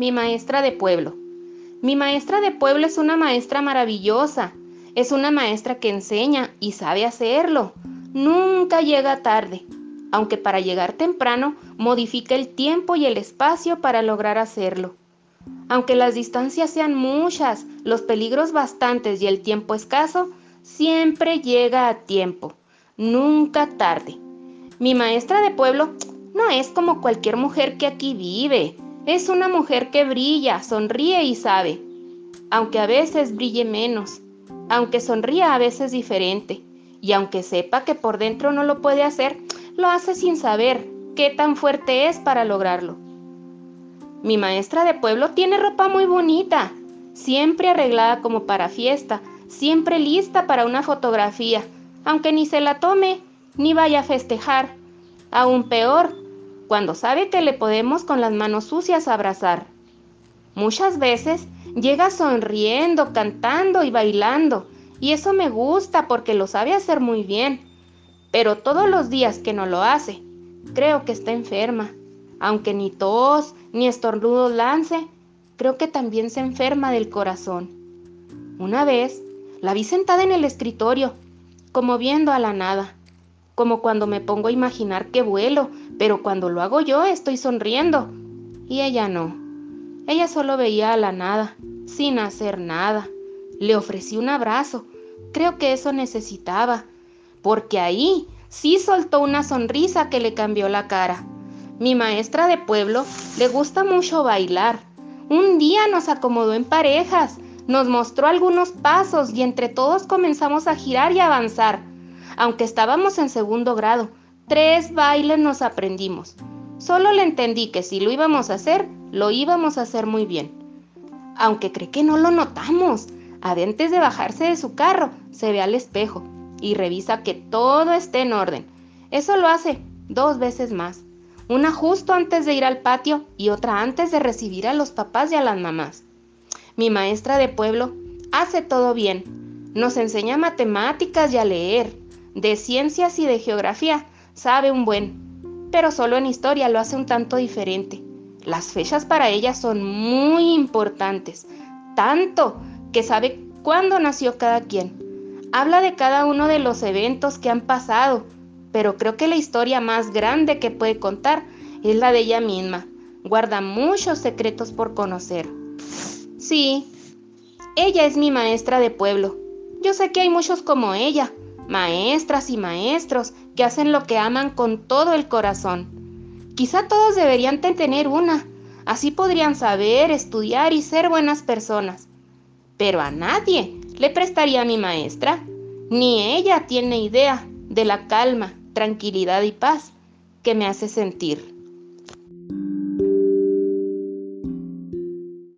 Mi maestra de pueblo. Mi maestra de pueblo es una maestra maravillosa. Es una maestra que enseña y sabe hacerlo. Nunca llega tarde, aunque para llegar temprano modifica el tiempo y el espacio para lograr hacerlo. Aunque las distancias sean muchas, los peligros bastantes y el tiempo escaso, siempre llega a tiempo, nunca tarde. Mi maestra de pueblo no es como cualquier mujer que aquí vive. Es una mujer que brilla, sonríe y sabe, aunque a veces brille menos, aunque sonría a veces diferente, y aunque sepa que por dentro no lo puede hacer, lo hace sin saber qué tan fuerte es para lograrlo. Mi maestra de pueblo tiene ropa muy bonita, siempre arreglada como para fiesta, siempre lista para una fotografía, aunque ni se la tome, ni vaya a festejar. Aún peor, cuando sabe que le podemos con las manos sucias abrazar. Muchas veces llega sonriendo, cantando y bailando, y eso me gusta porque lo sabe hacer muy bien. Pero todos los días que no lo hace, creo que está enferma. Aunque ni tos ni estornudo lance, creo que también se enferma del corazón. Una vez la vi sentada en el escritorio, como viendo a la nada, como cuando me pongo a imaginar que vuelo pero cuando lo hago yo estoy sonriendo. Y ella no. Ella solo veía a la nada, sin hacer nada. Le ofrecí un abrazo. Creo que eso necesitaba, porque ahí sí soltó una sonrisa que le cambió la cara. Mi maestra de pueblo le gusta mucho bailar. Un día nos acomodó en parejas, nos mostró algunos pasos y entre todos comenzamos a girar y avanzar, aunque estábamos en segundo grado Tres bailes nos aprendimos. Solo le entendí que si lo íbamos a hacer, lo íbamos a hacer muy bien. Aunque cree que no lo notamos. Antes de bajarse de su carro, se ve al espejo y revisa que todo esté en orden. Eso lo hace dos veces más. Una justo antes de ir al patio y otra antes de recibir a los papás y a las mamás. Mi maestra de pueblo hace todo bien. Nos enseña matemáticas y a leer, de ciencias y de geografía sabe un buen, pero solo en historia lo hace un tanto diferente. Las fechas para ella son muy importantes, tanto que sabe cuándo nació cada quien. Habla de cada uno de los eventos que han pasado, pero creo que la historia más grande que puede contar es la de ella misma. Guarda muchos secretos por conocer. Sí, ella es mi maestra de pueblo. Yo sé que hay muchos como ella, maestras y maestros que hacen lo que aman con todo el corazón. Quizá todos deberían tener una, así podrían saber, estudiar y ser buenas personas. Pero a nadie le prestaría a mi maestra, ni ella tiene idea de la calma, tranquilidad y paz que me hace sentir.